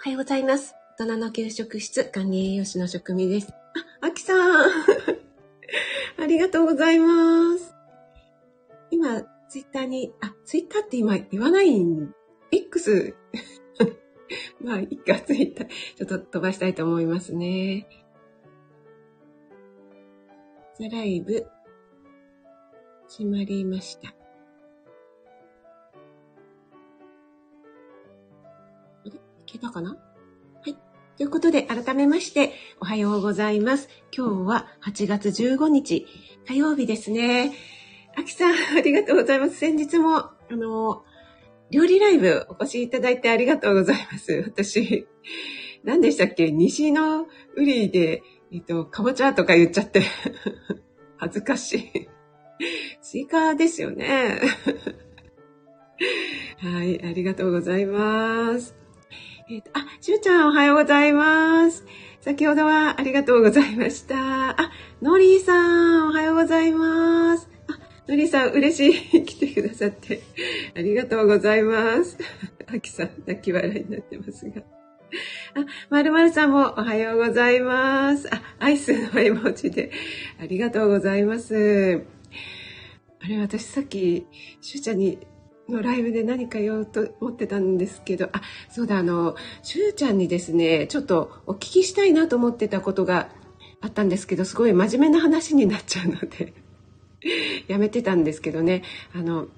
おはようございます。大人の給食室管理栄養士の職味です。あ、あきさん。ありがとうございます。今、ツイッターに、あ、ツイッターって今言わないん、X？まあ、いいか、ツイッター。ちょっと飛ばしたいと思いますね。ザライブ、閉まりました。けたかな？はい。ということで、改めまして、おはようございます。今日は8月15日、火曜日ですね。あきさん、ありがとうございます。先日も、あの、料理ライブお越しいただいてありがとうございます。私、何でしたっけ？西の瓜で、えっと、かぼちゃとか言っちゃって。恥ずかしい。スイカですよね。はい、ありがとうございます。えっ、ー、と、あ、しゅうちゃんおはようございます。先ほどはありがとうございました。あ、のりーさんおはようございます。あ、のりーさん嬉しい。来てくださってありがとうございます。あきさん泣き笑いになってますが。あ、まるまるさんもおはようございます。あ、アイスの絵文字でありがとうございます。あれ、私さっき、しゅうちゃんにのライブで何か言おうと思ってたんですけど、あ、そうだ、あの、しゅうちゃんにですね、ちょっとお聞きしたいなと思ってたことがあったんですけど、すごい真面目な話になっちゃうので やめてたんですけどね、あの、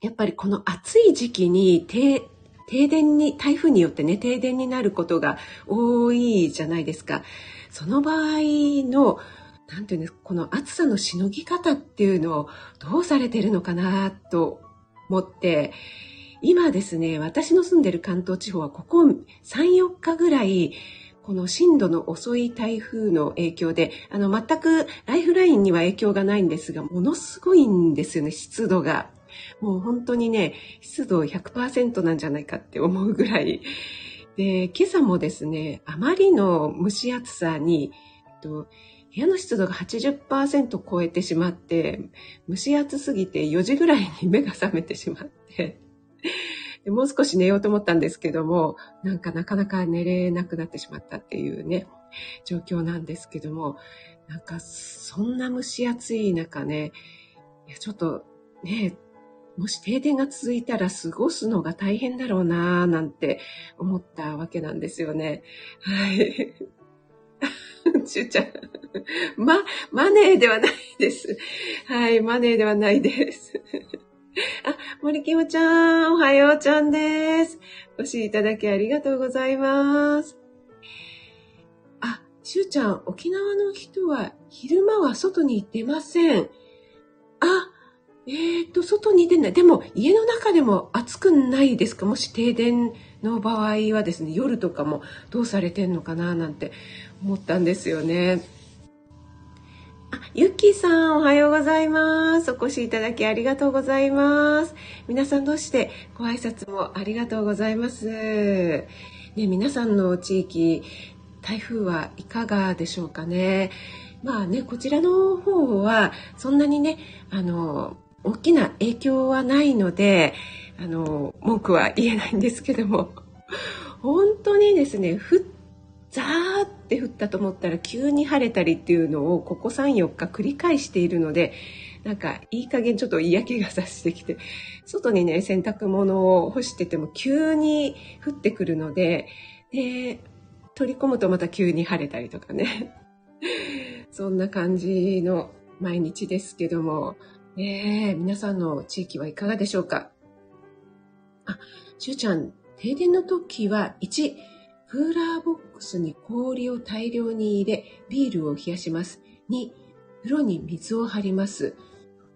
やっぱりこの暑い時期に停電に、台風によってね、停電になることが多いじゃないですか。その場合の、なんていうんです、この暑さのしのぎ方っていうのをどうされてるのかなと思って、今ですね、私の住んでる関東地方はここ3、4日ぐらい、この進路の遅い台風の影響で、あの、全くライフラインには影響がないんですが、ものすごいんですよね、湿度が。もう本当にね、湿度100%なんじゃないかって思うぐらい。で、今朝もですね、あまりの蒸し暑さに、と部屋の湿度が80%超えてしまって、蒸し暑すぎて4時ぐらいに目が覚めてしまって、もう少し寝ようと思ったんですけども、なんかなかなか寝れなくなってしまったっていうね、状況なんですけども、なんかそんな蒸し暑い中ね、いやちょっとね、もし停電が続いたら過ごすのが大変だろうなぁなんて思ったわけなんですよね。はい。ちゅうちゃん。ま、マネーではないです。はい、マネーではないです。あ、森きもちゃん、おはようちゃんです。お越しいただきありがとうございます。あ、しゅうちゃん、沖縄の人は昼間は外に出ません。あ、えっ、ー、と、外に出ない。でも、家の中でも暑くないですか？もし停電の場合はですね、夜とかもどうされてんのかな？なんて思ったんですよね。あ、ゆっきーさん、おはようございます。お越しいただきありがとうございます。皆さんどうしてご挨拶もありがとうございます。ね、皆さんの地域、台風はいかがでしょうかね。まあね、こちらの方は、そんなにね、あの、大きな影響はないので、あの、文句は言えないんですけども、本当にですね、ふっ、ザーって降ったと思ったら急に晴れたりっていうのをここ3、4日繰り返しているので、なんかいい加減ちょっと嫌気がさしてきて、外にね、洗濯物を干してても急に降ってくるので、で、取り込むとまた急に晴れたりとかね。そんな感じの毎日ですけども、ねえ、皆さんの地域はいかがでしょうか？あ、しゅうちゃん、停電の時は1、クーラーボックスに氷を大量に入れ、ビールを冷やします。2、風呂に水を張ります。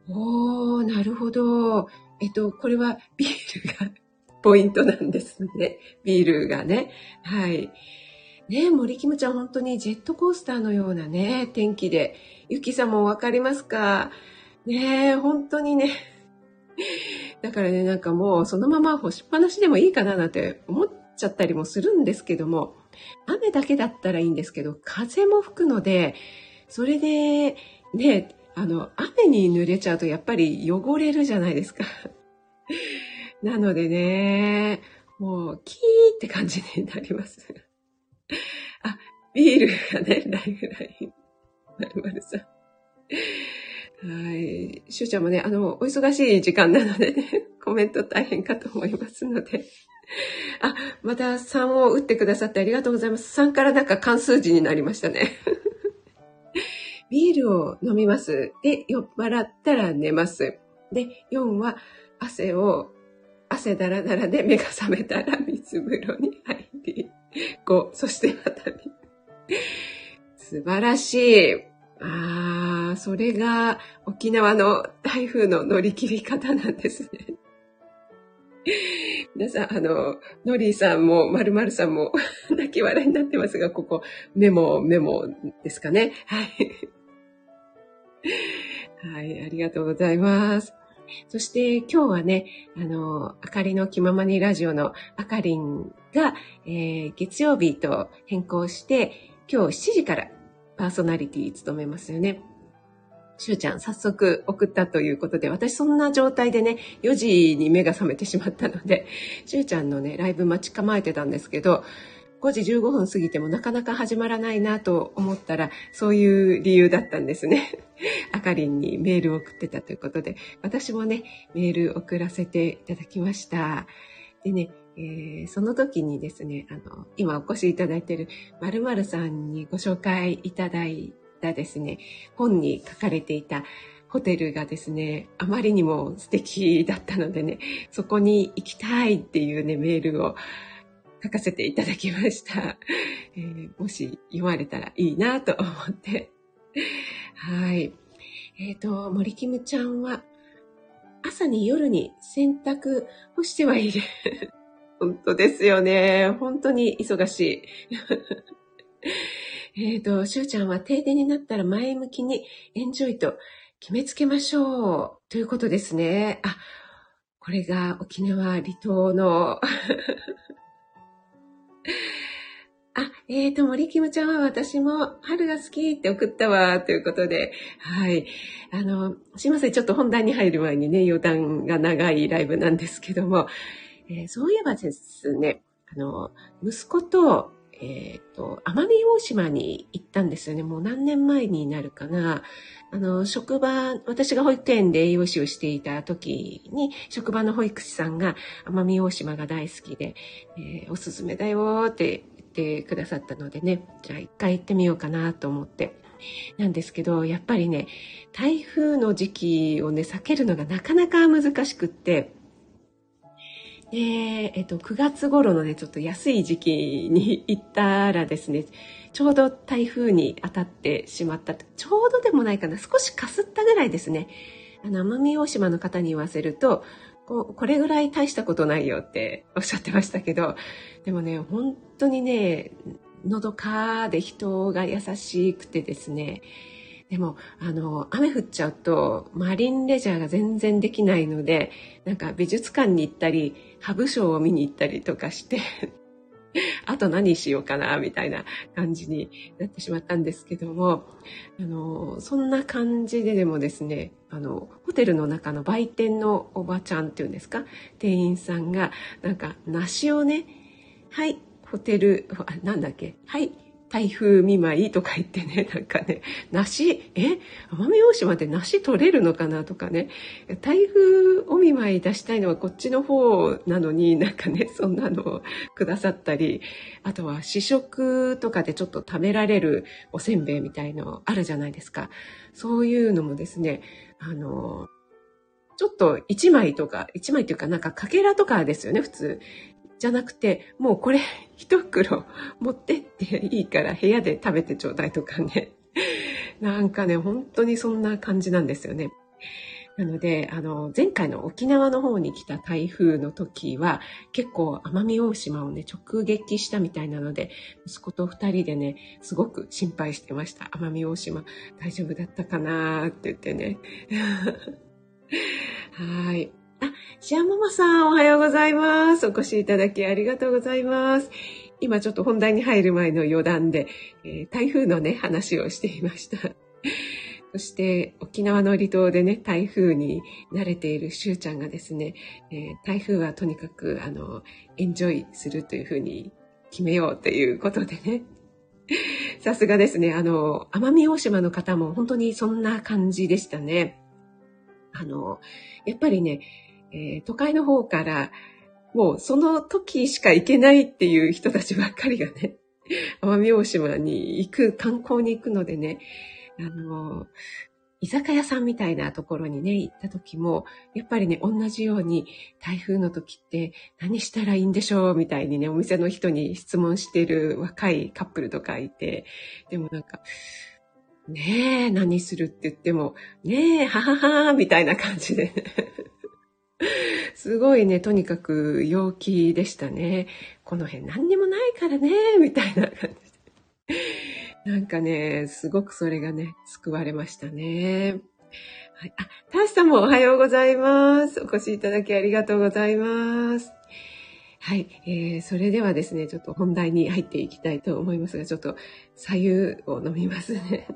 おー、なるほど。えっと、これはビールが ポイントなんですね。ビールがね。はい。ね森キムちゃん本当にジェットコースターのようなね、天気で。ゆきさんもわかりますか？ね、本当にね。だからね、なんかもうそのまま干しっぱなしでもいいかななんて思ってちゃったりもするんですけども、雨だけだったらいいんですけど、風も吹くので、それで、ね、あの、雨に濡れちゃうとやっぱり汚れるじゃないですか。なのでね、もう、キーって感じになります。あ、ビールがね、ライフライン。まるまるさん。はい。しゅうちゃんもね、あの、お忙しい時間なのでね、コメント大変かと思いますので。あ、また3を打ってくださってありがとうございます。3からなんか関数字になりましたね。ビールを飲みます。で、酔っ払ったら寝ます。で、4は汗を、汗だらだらで目が覚めたら水風呂に入り、5、そしてまた素晴らしい。ああ、それが沖縄の台風の乗り切り方なんですね。皆さん、あの、ノリーさんも、まるまるさんも 泣き笑いになってますが、ここ、メモ、メモですかね。はい。はい、ありがとうございます。そして今日はね、あの、あかりの気ままにラジオのあかりんが、えー、月曜日と変更して、今日7時からパーソナリティ務めますよね。しゅうちゃん、早速送ったということで、私そんな状態でね、4時に目が覚めてしまったので、しゅうちゃんのね、ライブ待ち構えてたんですけど、5時15分過ぎてもなかなか始まらないなと思ったら、そういう理由だったんですね。あかりんにメールを送ってたということで、私もね、メール送らせていただきました。でね、えー、その時にですね、あの、今お越しいただいている〇〇さんにご紹介いただいたですね、本に書かれていたホテルがですね、あまりにも素敵だったのでね、そこに行きたいっていうね、メールを書かせていただきました。えー、もし読まれたらいいなと思って。はい。え、ー、と、森キムちゃんは、朝に夜に洗濯干してはいる。本当ですよね。本当に忙しい。えっと、しゅうちゃんは停電になったら前向きにエンジョイと決めつけましょう。ということですね。あ、これが沖縄離島の あ、えーと、森キムちゃんは私も春が好きって送ったわ、ということで、はい。あの、すいません、ちょっと本題に入る前にね、余談が長いライブなんですけども、えー、そういえばですね、あの、息子と、えっ、ー、と、奄美大島に行ったんですよね。もう何年前になるかな。あの、職場、私が保育園で栄養士をしていた時に、職場の保育士さんが奄美大島が大好きで、えー、おすすめだよって言ってくださったのでね、じゃあ一回行ってみようかなと思って。なんですけど、やっぱりね、台風の時期をね、避けるのがなかなか難しくって、で、えっと、9月頃のね、ちょっと安い時期に行ったらですね、ちょうど台風に当たってしまった。ちょうどでもないかな、少しかすったぐらいですね。奄美大島の方に言わせると、これぐらい大したことないよっておっしゃってましたけど、でもね、本当にね、のどかで人が優しくてですね、でも、あの、雨降っちゃうと、マリンレジャーが全然できないので、なんか美術館に行ったり、ハブショーを見に行ったりとかして、あと何しようかな、みたいな感じになってしまったんですけども、あの、そんな感じででもですね、あの、ホテルの中の売店のおばちゃんっていうんですか、店員さんが、なんか、梨をね、はい、ホテル、なんだっけ、はい、台風見舞いとか言ってね、なんかね、梨、え？奄美大島で梨取れるのかなとかね、台風お見舞い出したいのはこっちの方なのになんかね、そんなのをくださったり、あとは試食とかでちょっと食べられるおせんべいみたいのあるじゃないですか。そういうのもですね、あの、ちょっと1枚とか、1枚っていうかなんかかけらとかですよね、普通。じゃなくて、もうこれ 一袋持ってっていいから部屋で食べてちょうだいとかね。なんかね、本当にそんな感じなんですよね。なので、あの、前回の沖縄の方に来た台風の時は、結構奄美大島をね、直撃したみたいなので、息子と二人でね、すごく心配してました。奄美大島大丈夫だったかなって言ってね。はい。あ、シアママさん、おはようございます。お越しいただきありがとうございます。今ちょっと本題に入る前の余談で、えー、台風のね、話をしていました。そして沖縄の離島でね、台風に慣れているしゅうちゃんがですね、えー、台風はとにかく、あの、エンジョイするというふうに決めようということでね。さすがですね。あの、奄美大島の方も本当にそんな感じでしたね。あの、やっぱりね、えー、都会の方からもうその時しか行けないっていう人たちばっかりがね、奄美大島に行く、観光に行くのでね、あの、居酒屋さんみたいなところにね、行った時も、やっぱりね、同じように台風の時って何したらいいんでしょうみたいにね、お店の人に質問してる若いカップルとかいて、でもなんか、ねえ、何するって言っても、ねえ、はははみたいな感じで、すごいね、とにかく陽気でしたね。この辺何にもないからね、みたいな感じで。なんかね、すごくそれがね、救われましたね。はい、あ、タシさんもおはようございます。お越しいただきありがとうございます。はい、えー、それではですね、ちょっと本題に入っていきたいと思いますが、ちょっと左右を飲みますね。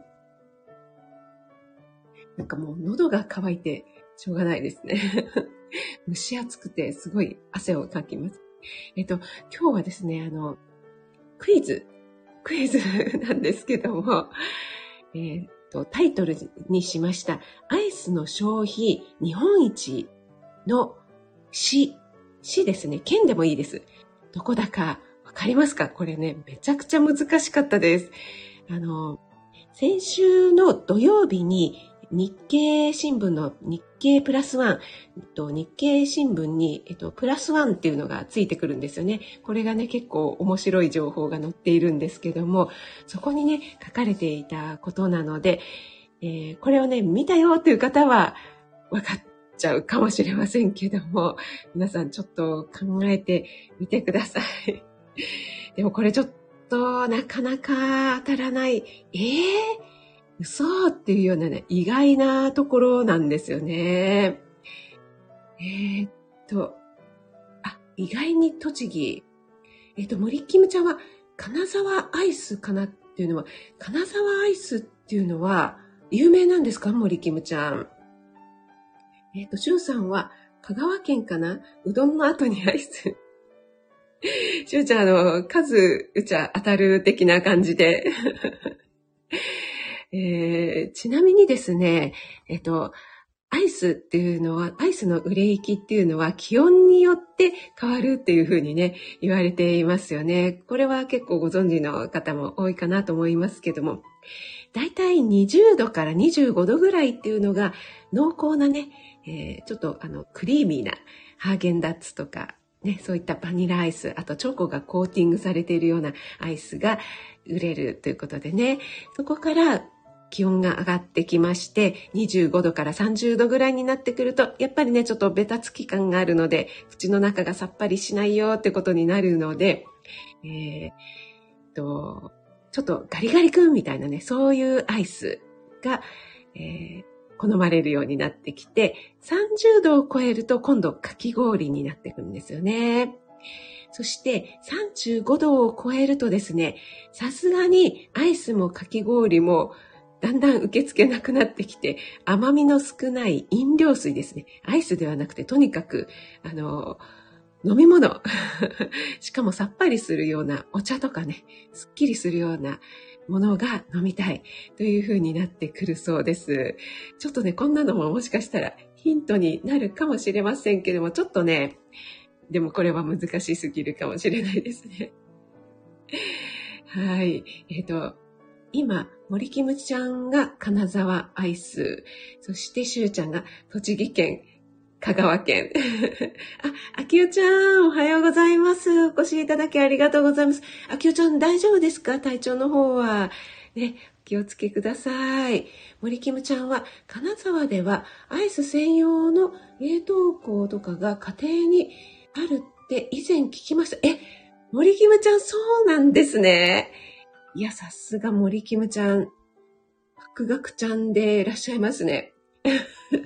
なんかもう喉が渇いてしょうがないですね。蒸し暑くてすごい汗をかきます。えっと、今日はですね、あの、クイズ、クイズ なんですけども、え、っと、タイトルにしました、アイスの消費日本一の市、市ですね、県でもいいです。どこだかわかりますか？これね、めちゃくちゃ難しかったです。あの、先週の土曜日に日経新聞の日経プラスワン、日経新聞に、えっと、プラスワンっていうのがついてくるんですよね。これがね、結構面白い情報が載っているんですけども、そこにね、書かれていたことなので、えー、これをね、見たよっていう方は分かっちゃうかもしれませんけども、皆さんちょっと考えてみてください。でもこれちょっとなかなか当たらない。えー嘘っていうようなね、意外なところなんですよね。えー、っと、あ、意外に栃木。えー、っと、森キムちゃんは金沢アイスかなっていうのは、金沢アイスっていうのは有名なんですか？森キムちゃん。えー、っと、しゅんさんは香川県かな？うどんの後にアイス。しゅうちゃん、あの、数打ちゃ当たる的な感じで。えー、ちなみにですね、えっと、アイスっていうのは、アイスの売れ行きっていうのは気温によって変わるっていうふうにね、言われていますよね。これは結構ご存知の方も多いかなと思いますけども、だいたい20度から25度ぐらいっていうのが濃厚なね、えー、ちょっとあのクリーミーなハーゲンダッツとか、ね、そういったバニラアイス、あとチョコがコーティングされているようなアイスが売れるということでね、そこから気温が上がってきまして、25度から30度ぐらいになってくると、やっぱりね、ちょっとベタつき感があるので、口の中がさっぱりしないよってことになるので、えー、と、ちょっとガリガリ君みたいなね、そういうアイスが、えー、好まれるようになってきて、30度を超えると今度かき氷になってくるんですよね。そして35度を超えるとですね、さすがにアイスもかき氷もだんだん受け付けなくなってきて、甘みの少ない飲料水ですね。アイスではなくて、とにかく、あの、飲み物。しかもさっぱりするようなお茶とかね、すっきりするようなものが飲みたいという風になってくるそうです。ちょっとね、こんなのももしかしたらヒントになるかもしれませんけども、ちょっとね、でもこれは難しすぎるかもしれないですね。はい。えっ、ー、と、今、森キムちゃんが金沢アイス、そしてしゅうちゃんが栃木県、香川県。あ、あきおちゃん、おはようございます。お越しいただきありがとうございます。あきおちゃん、大丈夫ですか？体調の方は。ね、お気をつけください。森キムちゃんは、金沢ではアイス専用の冷凍庫とかが家庭にあるって以前聞きました。え、森キムちゃん、そうなんですね。いや、さすが森キムちゃん、博学ちゃんでいらっしゃいますね。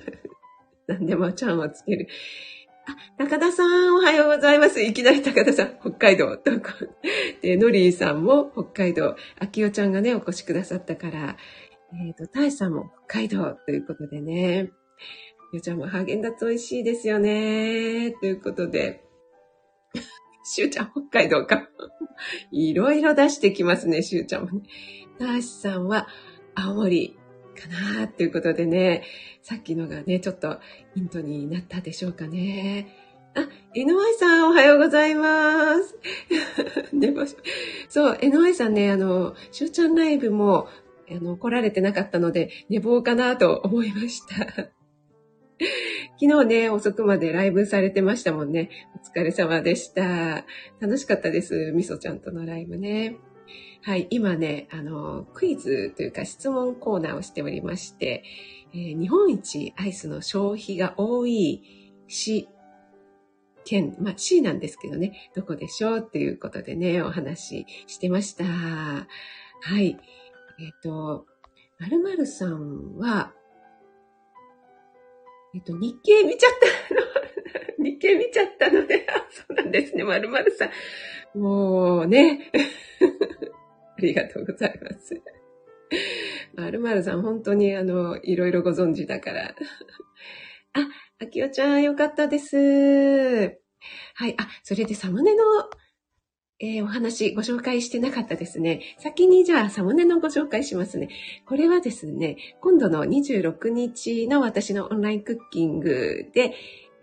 何でもちゃんをつける。あ、高田さん、おはようございます。いきなり高田さん、北海道。で、ノリーさんも北海道。秋代ちゃんがね、お越しくださったから、えっ、ー、と、大さんも北海道ということでね。ゆうちゃんもハーゲンダッツ美味しいですよね。ということで。しゅうちゃん北海道か。いろいろ出してきますね、しゅうちゃんもね。大さんは青森かなということでね。さっきのがね、ちょっとヒントになったでしょうかね。あ、NY さんおはようございます。そう、NY さんね、あの、しゅうちゃんライブも、あの、来られてなかったので、寝坊かなと思いました。昨日ね、遅くまでライブされてましたもんね。お疲れ様でした。楽しかったです。みそちゃんとのライブね。はい、今ね、あの、クイズというか質問コーナーをしておりまして、えー、日本一アイスの消費が多い市県、まあ C なんですけどね、どこでしょうっていうことでね、お話ししてました。はい。えっ、ー、と、まるまるさんは、えっ、と、日経見ちゃったの。日経見ちゃったので、あ、そうなんですね、まるまるさん。もうね。ありがとうございます。まるまるさん、本当にあの、いろいろご存知だから。あ、あきおちゃん、よかったです。はい。あ、それでサムネの、えー、お話ご紹介してなかったですね。先にじゃあサムネのご紹介しますね。これはですね、今度の26日の私のオンラインクッキングで、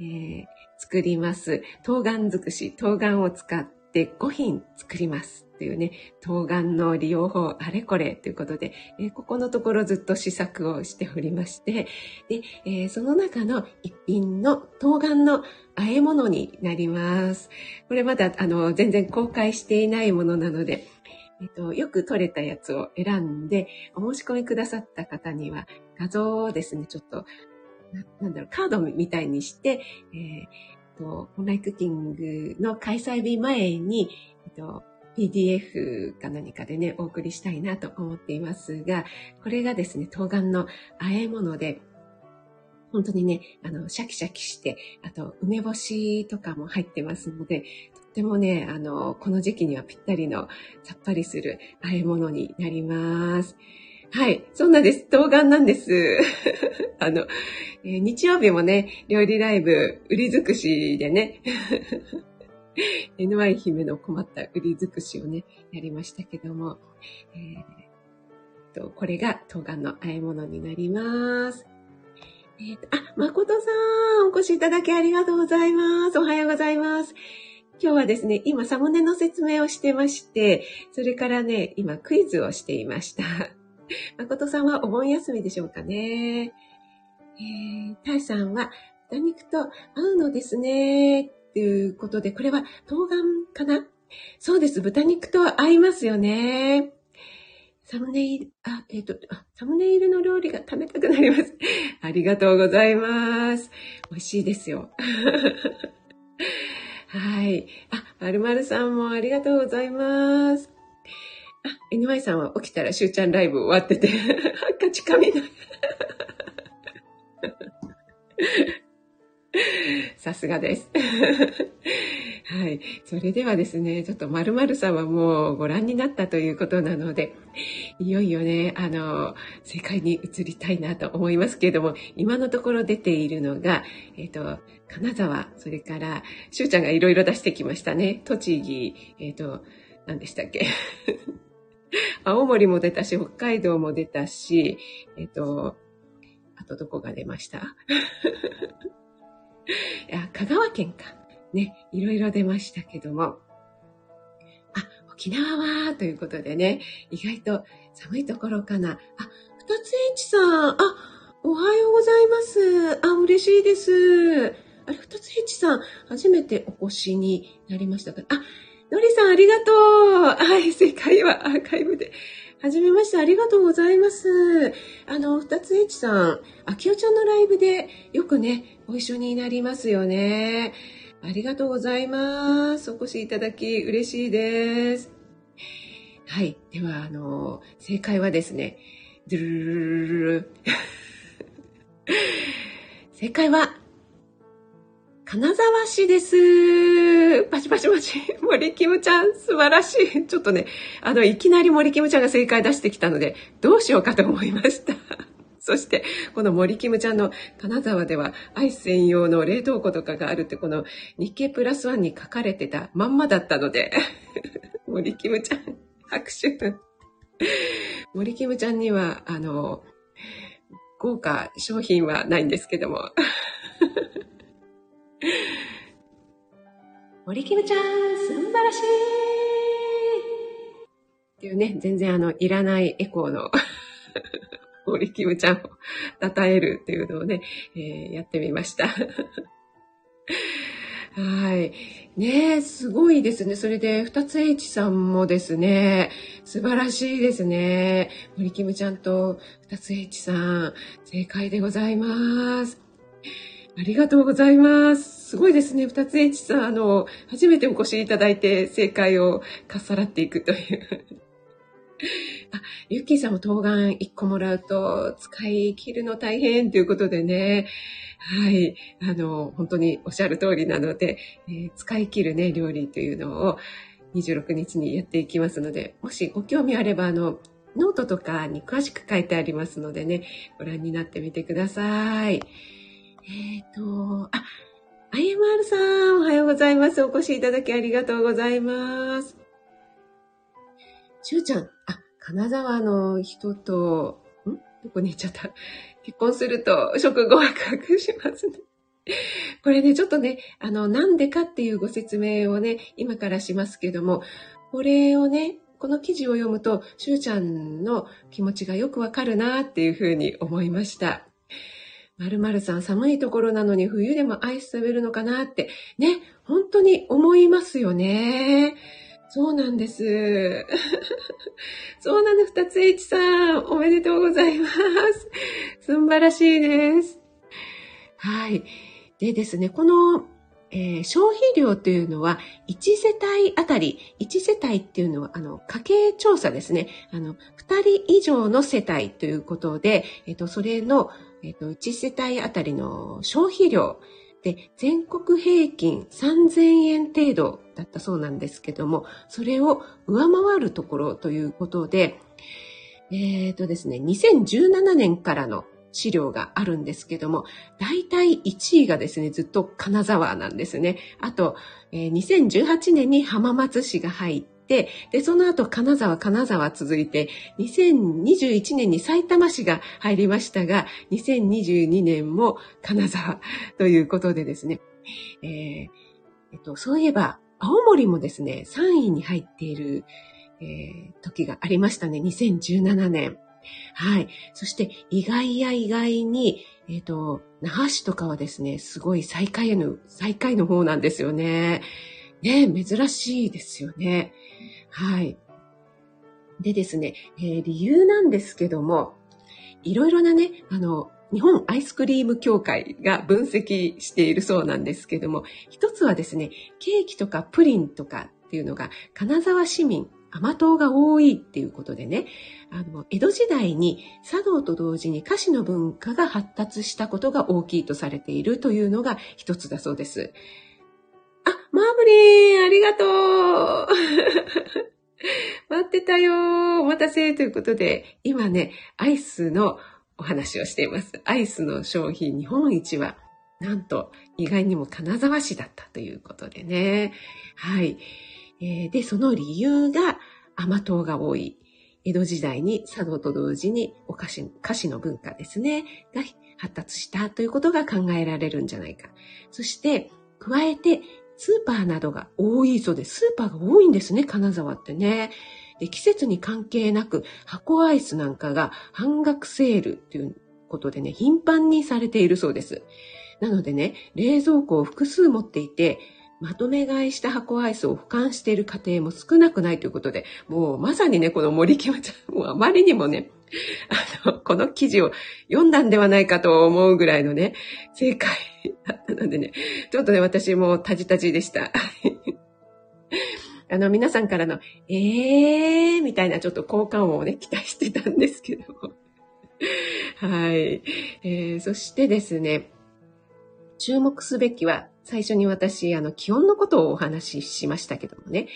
えー、作ります。冬瓜尽くし、冬瓜を使って5品作ります。っていうね、冬瓜の利用法あれこれということで、えー、ここのところずっと試作をしておりまして、で、えー、その中の一品の冬瓜の和え物になります。これまだあの全然公開していないものなので、えっと、よく撮れたやつを選んで、お申し込みくださった方には画像をですね、ちょっと、ななんだろう、カードみたいにして、えー、と、オンラインクッキングの開催日前に、えっと、PDF か何かでね、お送りしたいなと思っていますが、これがですね、冬瓜の和え物で、本当にね、あの、シャキシャキして、あと、梅干しとかも入ってますので、とってもね、あの、この時期にはぴったりのさっぱりする和え物になります。はい。そんなです。冬瓜なんです。あの、えー、日曜日もね、料理ライブ、売り尽くしでね、NY 姫の困った売り尽くしをね、やりましたけども、えー、とこれが冬瓜の和え物になります。えー、とあ、誠さん、お越しいただきありがとうございます。おはようございます。今日はですね、今サムネの説明をしてまして、それからね、今クイズをしていました。誠さんはお盆休みでしょうかね。えー、タイさんは豚肉と合うのですね。っていうことで、これは冬瓜かな？そうです。豚肉と合いますよね。サムネイル、あ、えっ、ー、とサムネイルの料理が食べたくなります。ありがとうございます。美味しいですよ。はい。あ、まるまるさんもありがとうございます。あ、NY さんは起きたらしゅうちゃんライブ終わってて、カチカミ。さすがです。はい。それではですね、ちょっと〇〇さんはもうご覧になったということなので、いよいよね、あの、正解に移りたいなと思いますけれども、今のところ出ているのが、えっ、ー、と、金沢、それから、しゅうちゃんがいろいろ出してきましたね。栃木、えっ、ー、と、何でしたっけ？青森も出たし、北海道も出たし、えっ、ー、と、あとどこが出ました？いや、香川県か。ね、いろいろ出ましたけども。あ、沖縄は、ということでね、意外と寒いところかな。あ、二つ H さん、あ、おはようございます。あ、嬉しいです。あれ、二つ H さん、初めてお越しになりましたか？あ、のりさんありがとう。はい、正解はアーカイブで。はじめまして、ありがとうございます。あの、二つ H さん、あきおちゃんのライブでよくね、ご一緒になりますよね。ありがとうございます。お越しいただき嬉しいです。はい。では、あの、正解はですね、ドゥルルルルル 正解は、金沢市です。パチパチパチ。森キムちゃん、素晴らしい。ちょっとね、あの、いきなり森キムちゃんが正解出してきたので、どうしようかと思いました。そして、この森キムちゃんの金沢では、アイス専用の冷凍庫とかがあるって、この日経プラスワンに書かれてたまんまだったので、森キムちゃん、拍手。森キムちゃんには、あの、豪華商品はないんですけども。森キムちゃん、素晴らしいっていうね、全然あの、いらないエコーの 森キムちゃんを称えるっていうのをね、えー、やってみました。はい。ね、すごいですね。それで、二つ H さんもですね、素晴らしいですね。森キムちゃんと二つ H さん、正解でございます。ありがとうございます。すごいですね。二つ H さん、あの、初めてお越しいただいて正解をかっさらっていくという。あ、ゆっきーさんも冬瓜1個もらうと使い切るの大変ということでね。はい。あの、本当におっしゃる通りなので、えー、使い切るね、料理というのを26日にやっていきますので、もしご興味あれば、あの、ノートとかに詳しく書いてありますのでね、ご覧になってみてください。えっ、ー、と、あ、IMR さん、おはようございます。お越しいただきありがとうございます。しゅうちゃん、あ、金沢の人と、ん？どこに行っちゃった？結婚すると食後は隠しますね。これね、ちょっとね、あの、なんでかっていうご説明をね、今からしますけども、これをね、この記事を読むと、しゅうちゃんの気持ちがよくわかるなっていうふうに思いました。まるまるさん寒いところなのに冬でもアイス食べるのかなって、ね、本当に思いますよね。そうなんです。そうなの、二つ H さん、おめでとうございます。素晴らしいです。はい。でですね、この、えー、消費量というのは、1世帯あたり、1世帯っていうのは、あの、家計調査ですね。あの、2人以上の世帯ということで、えっ、と、それの、えっ、と、1世帯あたりの消費量、で、全国平均3000円程度だったそうなんですけども、それを上回るところということで、えっ、ー、とですね、2017年からの資料があるんですけども、大体1位がですね、ずっと金沢なんですね。あと、えー、2018年に浜松市が入って、で、その後金沢、金沢続いて、2021年に埼玉市が入りましたが、2022年も金沢 ということでですね、えー、えっと、そういえば、青森もですね、3位に入っている、えー、時がありましたね、2017年。はい。そして、意外や意外に、えっ、ー、と、那覇市とかはですね、すごい最下位の、最下位の方なんですよね。ね、珍しいですよね。はい。でですね、えー、理由なんですけども、いろいろなね、あの、日本アイスクリーム協会が分析しているそうなんですけども、一つはですね、ケーキとかプリンとかっていうのが金沢市民、甘党が多いっていうことでね、あの、江戸時代に茶道と同時に菓子の文化が発達したことが大きいとされているというのが一つだそうです。マーブリン、ありがとう 待ってたよお待たせということで、今ね、アイスのお話をしています。アイスの商品日本一は、なんと意外にも金沢市だったということでね。はい。えー、で、その理由が甘党が多い。江戸時代に茶道と同時にお菓子、菓子の文化ですね、が発達したということが考えられるんじゃないか。そして、加えて、スーパーなどが多いそうです。スーパーが多いんですね、金沢ってね。で季節に関係なく箱アイスなんかが半額セールということでね、頻繁にされているそうです。なのでね、冷蔵庫を複数持っていて、まとめ買いした箱アイスを俯瞰している家庭も少なくないということで、もうまさにね、この森木ちゃん、もうあまりにもね、あの、この記事を読んだんではないかと思うぐらいのね、正解 だったのでね、ちょっとね、私もタジタジでした。あの、皆さんからの、えーみたいなちょっと好感をね、期待してたんですけども。はい。えー、そしてですね、注目すべきは、最初に私、あの、気温のことをお話ししましたけどもね、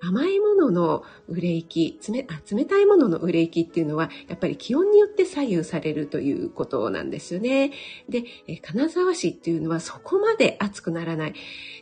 甘いものの売れ行き、冷たいものの売れ行きっていうのは、やっぱり気温によって左右されるということなんですよね。で、金沢市っていうのはそこまで暑くならない。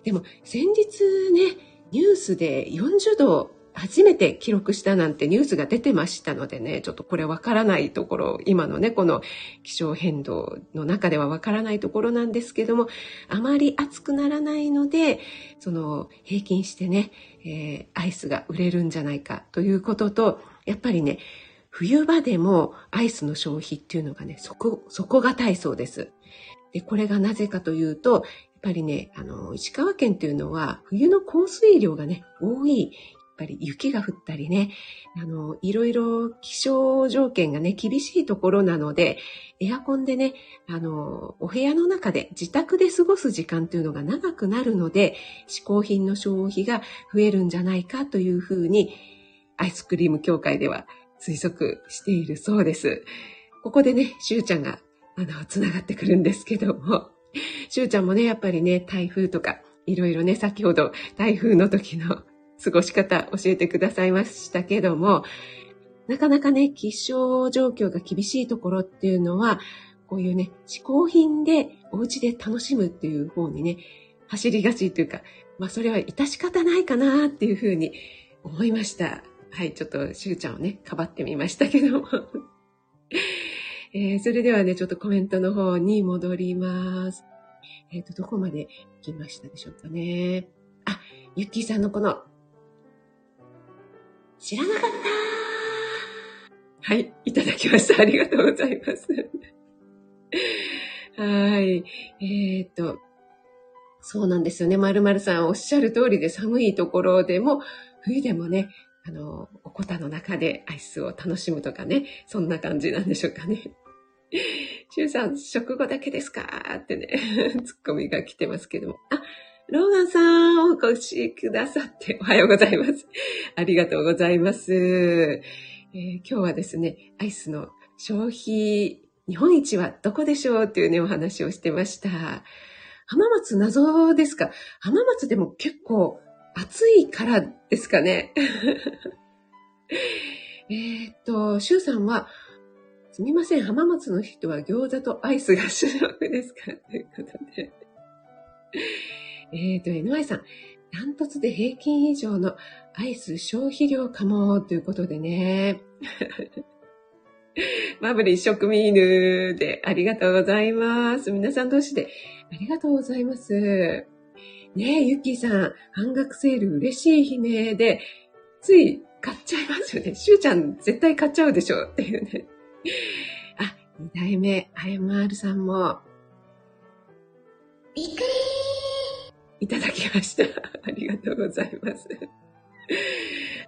でも、先日ね、ニュースで40度初めて記録したなんてニュースが出てましたのでね、ちょっとこれわからないところ、今のね、この気象変動の中ではわからないところなんですけども、あまり暑くならないので、その平均してね、えー、アイスが売れるんじゃないかということと、やっぱりね、冬場でもアイスの消費っていうのがね、底、底堅いそうです。で、これがなぜかというと、やっぱりね、あの、石川県っていうのは冬の降水量がね、多いぱり雪が降ったりね、あの、いろいろ気象条件がね、厳しいところなので、エアコンでね、あの、お部屋の中で自宅で過ごす時間というのが長くなるので、嗜好品の消費が増えるんじゃないかというふうに、アイスクリーム協会では推測しているそうです。ここでね、しゅうちゃんが、あの、つながってくるんですけども、しゅうちゃんもね、やっぱりね、台風とか、いろいろね、先ほど台風の時の過ごし方教えてくださいましたけども、なかなかね、気象状況が厳しいところっていうのは、こういうね、嗜好品でお家で楽しむっていう方にね、走りがちというか、まあそれは致し方ないかなっていうふうに思いました。はい、ちょっとしゅうちゃんをね、かばってみましたけども。えー、それではね、ちょっとコメントの方に戻ります。えっ、ー、と、どこまで行きましたでしょうかね。あ、ゆっきーさんのこの知らなかったはい、いただきました。ありがとうございます。はい。えっ、と、そうなんですよね。まるまるさんおっしゃる通りで寒いところでも、冬でもね、あの、おこたの中でアイスを楽しむとかね、そんな感じなんでしょうかね。シュウさん、食後だけですか？ってね、ツッコミが来てますけども。あ、ローガンさん、お越しくださっておはようございます。ありがとうございます、えー、今日はですね、アイスの消費、日本一はどこでしょうっていうね、お話をしてました。浜松謎ですか？浜松でも結構暑いからですかね？えっと、シュウさんは、すみません、浜松の人は餃子とアイスが主力ですか？ということで。えっ、ー、と、NY さん、ダントツで平均以上のアイス消費量かも、ということでね。マブリー食味犬でありがとうございます。皆さん同士でありがとうございます。ねえ、ゆっきーさん、半額セール嬉しい悲鳴で、つい買っちゃいますよね。しゅうちゃん絶対買っちゃうでしょっていうね。あ、二代目、あやまるさんも、びっくりいただきました。ありがとうございます。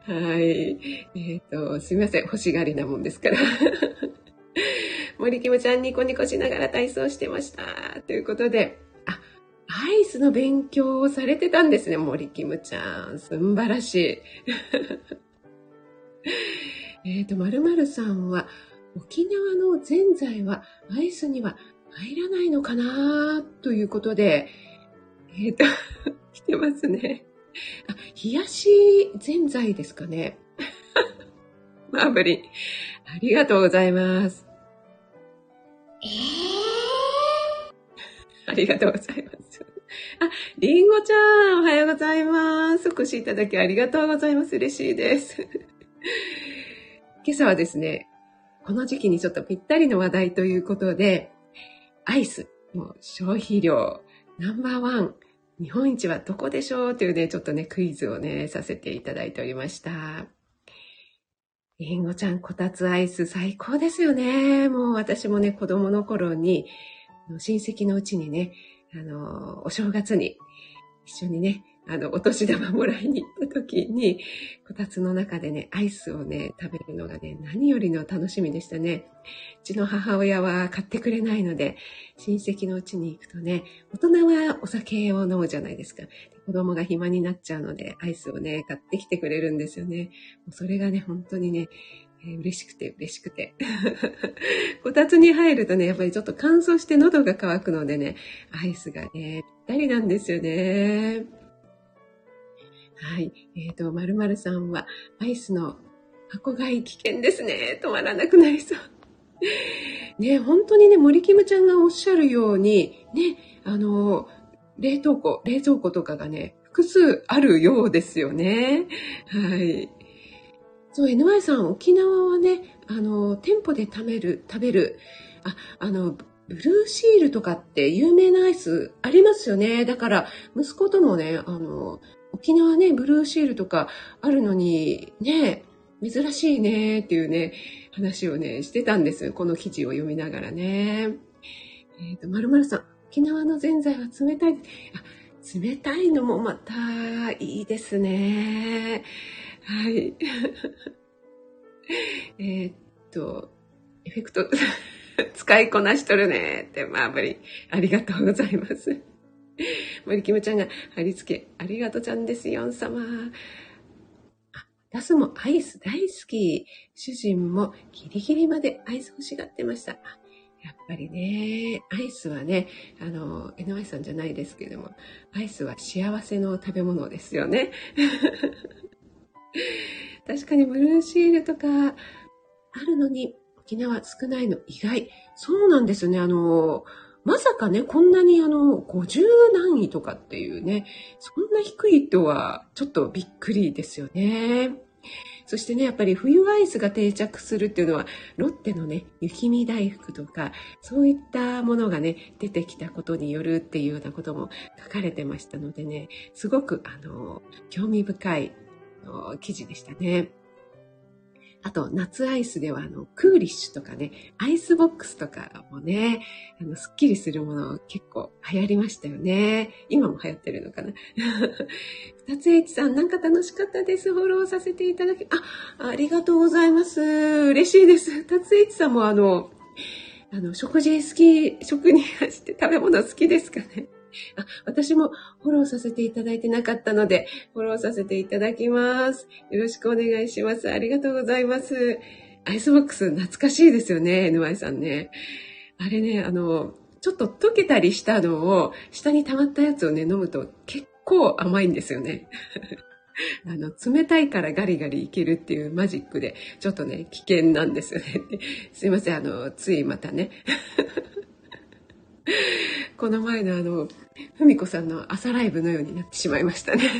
はい。えっ、ー、と、すみません。欲しがりなもんですから。森キムちゃんニコニコしながら体操してました。ということで、あ、アイスの勉強をされてたんですね、森キムちゃん。すんばらしい。えっと、まるさんは、沖縄のぜんざいはアイスには入らないのかな？ということで、えっ、ー、と、来てますね。あ、冷やしぜんざいですかね。マーブリン、ありがとうございます。えー、ありがとうございます。あ、りんごちゃん、おはようございます。お越しいただきありがとうございます。嬉しいです。今朝はですね、この時期にちょっとぴったりの話題ということで、アイスの消費量ナンバーワン、日本一はどこでしょう？というね、ちょっとね、クイズをね、させていただいておりました。りんごちゃん、こたつアイス最高ですよね。もう私もね、子供の頃に、親戚のうちにね、あの、お正月に一緒にね、あの、お年玉もらいに行った時に、こたつの中でね、アイスをね、食べるのがね、何よりの楽しみでしたね。うちの母親は買ってくれないので、親戚のうちに行くとね、大人はお酒を飲むじゃないですか。子供が暇になっちゃうので、アイスをね、買ってきてくれるんですよね。もうそれがね、本当にね、えー、嬉しくて嬉しくて。こたつに入るとね、やっぱりちょっと乾燥して喉が渇くのでね、アイスがね、ぴったりなんですよね。はい。えっ、ー、と、まるさんは、アイスの箱買い危険ですね。止まらなくなりそう。ね、本当にね、森キムちゃんがおっしゃるように、ね、あの、冷凍庫、冷蔵庫とかがね、複数あるようですよね。はい。そう、NY さん、沖縄はね、あの、店舗で食べる、食べる、あ、あの、ブルーシールとかって有名なアイスありますよね。だから、息子ともね、あの、沖縄ね、ブルーシールとかあるのに、ね、珍しいねっていうね、話をね、してたんです。この記事を読みながらね。えっ、ー、と、まるまるさん、沖縄のぜんざいは冷たい。あ、冷たいのもまたいいですね。はい。えっと、エフェクト、使いこなしとるねって、マーブリン。ありがとうございます。森キムちゃんが貼り付け、ありがとうちゃんですよ、ん様。ラスもアイス大好き。主人もギリギリまでアイス欲しがってました。やっぱりね、アイスはね、あの、NY さんじゃないですけども、アイスは幸せの食べ物ですよね。確かにブルーシールとかあるのに沖縄少ないの意外。そうなんですね。あの、まさかね、こんなにあの、50何位とかっていうね、そんな低いとはちょっとびっくりですよね。そしてね、やっぱり冬アイスが定着するっていうのは、ロッテのね、雪見大福とか、そういったものがね、出てきたことによるっていうようなことも書かれてましたのでね、すごく、あの、興味深い記事でしたね。あと、夏アイスでは、あの、クーリッシュとかね、アイスボックスとかもね、あの、スッキリするもの結構流行りましたよね。今も流行ってるのかな。二つ H さん、なんか楽しかったです。フォローさせていただき、あ、ありがとうございます。嬉しいです。二つ H さんもあの、あの、食事好き、食にして食べ物好きですかね。あ、私もフォローさせていただいてなかったので、フォローさせていただきます。よろしくお願いします。ありがとうございます。アイスボックス懐かしいですよね、NY さんね。あれね、あの、ちょっと溶けたりしたのを、下に溜まったやつをね、飲むと結構甘いんですよね。あの、冷たいからガリガリいけるっていうマジックで、ちょっとね、危険なんですよね。すいません、あの、ついまたね。この前のあの、ふみこさんの朝ライブのようになってしまいましたね。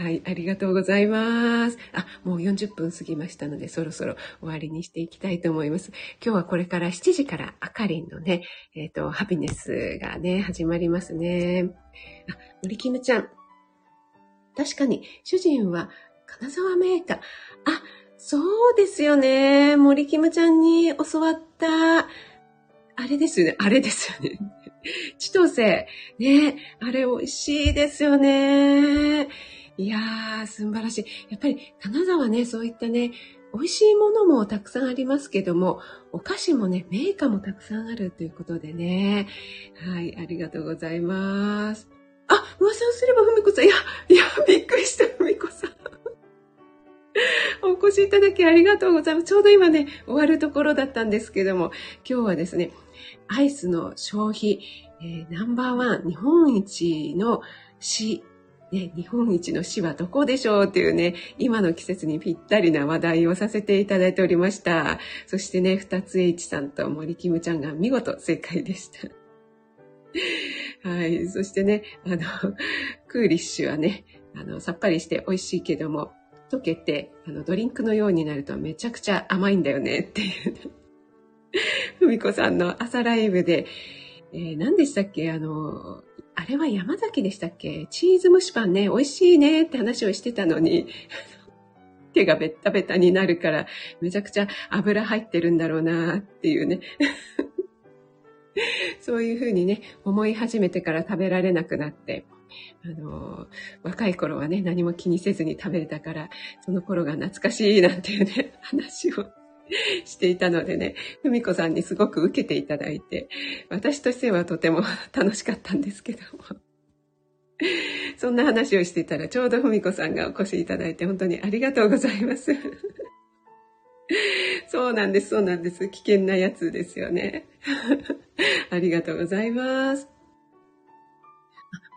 はい、ありがとうございます。あ、もう40分過ぎましたので、そろそろ終わりにしていきたいと思います。今日はこれから7時からあかりんのね、えっ、ー、と、ハピネスがね、始まりますね。あ、森キムちゃん。確かに、主人は金沢メーカー。あ、そうですよね。森キムちゃんに教わったあれですよね。あれですよね。千歳。ね。あれ美味しいですよね。いやー、素晴らしい。やっぱり金沢ね、そういったね、美味しいものもたくさんありますけども、お菓子もね、メーカーもたくさんあるということでね。はい、ありがとうございます。あ、噂をすればふみこさん。いや、いや、びっくりした、ふみこさん。お越しいただきありがとうございます。ちょうど今ね、終わるところだったんですけども、今日はですね、アイスの消費、えー、ナンバーワン、日本一の市、ね、日本一の市はどこでしょうっていうね、今の季節にぴったりな話題をさせていただいておりました。そしてね、二つ H さんと森キムちゃんが見事正解でした。はい。そしてね、あの、クーリッシュはね、あの、さっぱりして美味しいけども、溶けて、あの、ドリンクのようになるとめちゃくちゃ甘いんだよねっていう、ね。ふみこさんの朝ライブで、えー、何でしたっけ？あの、あれは山崎でしたっけ？チーズ蒸しパンね、美味しいねって話をしてたのに、手がベッタベタになるから、めちゃくちゃ油入ってるんだろうなっていうね。そういうふうにね、思い始めてから食べられなくなって、あの、若い頃はね、何も気にせずに食べれたから、その頃が懐かしいなんていうね、話を していたのでね、ふみこさんにすごく受けていただいて、私としてはとても 楽しかったんですけども。そんな話をしていたら、ちょうどふみこさんがお越しいただいて、本当にありがとうございます。そうなんです、そうなんです。危険なやつですよね。ありがとうございます。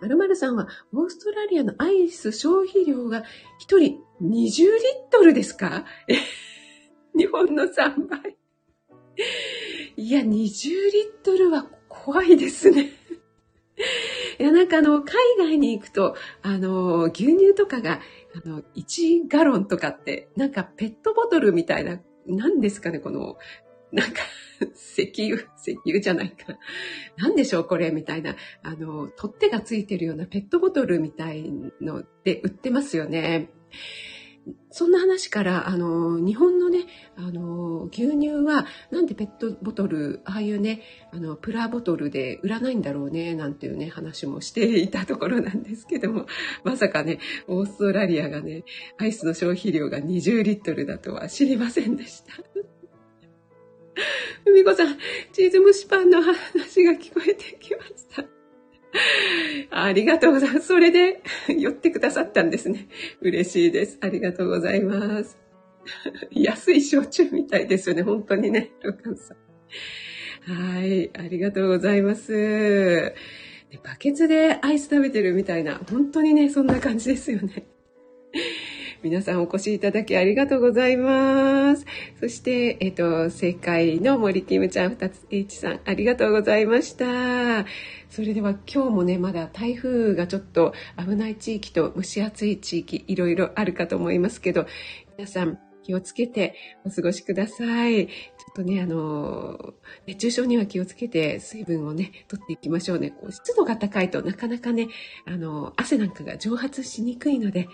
まるまるさんは、オーストラリアのアイス消費量が1人20リットルですか？日本の3倍。いや、20リットルは怖いですね。いや、なんかあの、海外に行くと、あの、牛乳とかが、あの、1ガロンとかって、なんかペットボトルみたいな、何ですかね、この、なんか、石油、石油じゃないか。何でしょう、これ、みたいな。あの、取っ手がついてるようなペットボトルみたいので売ってますよね。そんな話から、あの、日本のね、あの、牛乳は、なんでペットボトル、ああいうね、あの、プラボトルで売らないんだろうね、なんていうね、話もしていたところなんですけども、まさかね、オーストラリアがね、アイスの消費量が20リットルだとは知りませんでした。ふみこさん、チーズ蒸しパンの話が聞こえてきました。ありがとうございます。それで寄ってくださったんですね。嬉しいです。ありがとうございます。安い焼酎みたいですよね。本当にね、ロカンさん。はい。ありがとうございます。バケツでアイス食べてるみたいな、本当にね、そんな感じですよね。皆さんお越しいただきありがとうございます。そして、えっ、と、正解の森キムちゃん二つ H さん、ありがとうございました。それでは今日もね、まだ台風がちょっと危ない地域と蒸し暑い地域、いろいろあるかと思いますけど、皆さん気をつけてお過ごしください。ちょっとね、あの、熱中症には気をつけて水分をね、取っていきましょうね。こう湿度が高いとなかなかね、あの、汗なんかが蒸発しにくいので、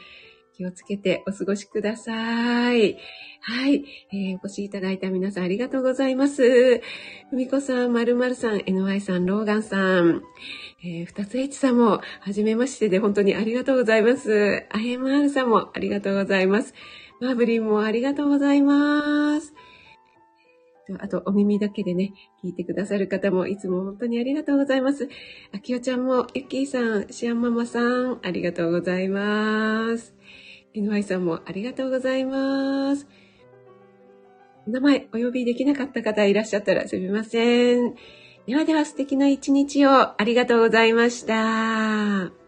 気をつけてお過ごしください。はい、えー、お越しいただいた皆さんありがとうございます。ふみこさん、まるまるさん、NY さん、ローガンさん、えー、二つ H さんも、はじめましてで本当にありがとうございます。あへまるさんもありがとうございます。マーブリンもありがとうございます。あと、お耳だけでね、聞いてくださる方もいつも本当にありがとうございます。あきおちゃんも、ゆきーさん、しあんママさん、ありがとうございます。NY さんもありがとうございます。名前お呼びできなかった方いらっしゃったらすみません。ではでは素敵な一日をありがとうございました。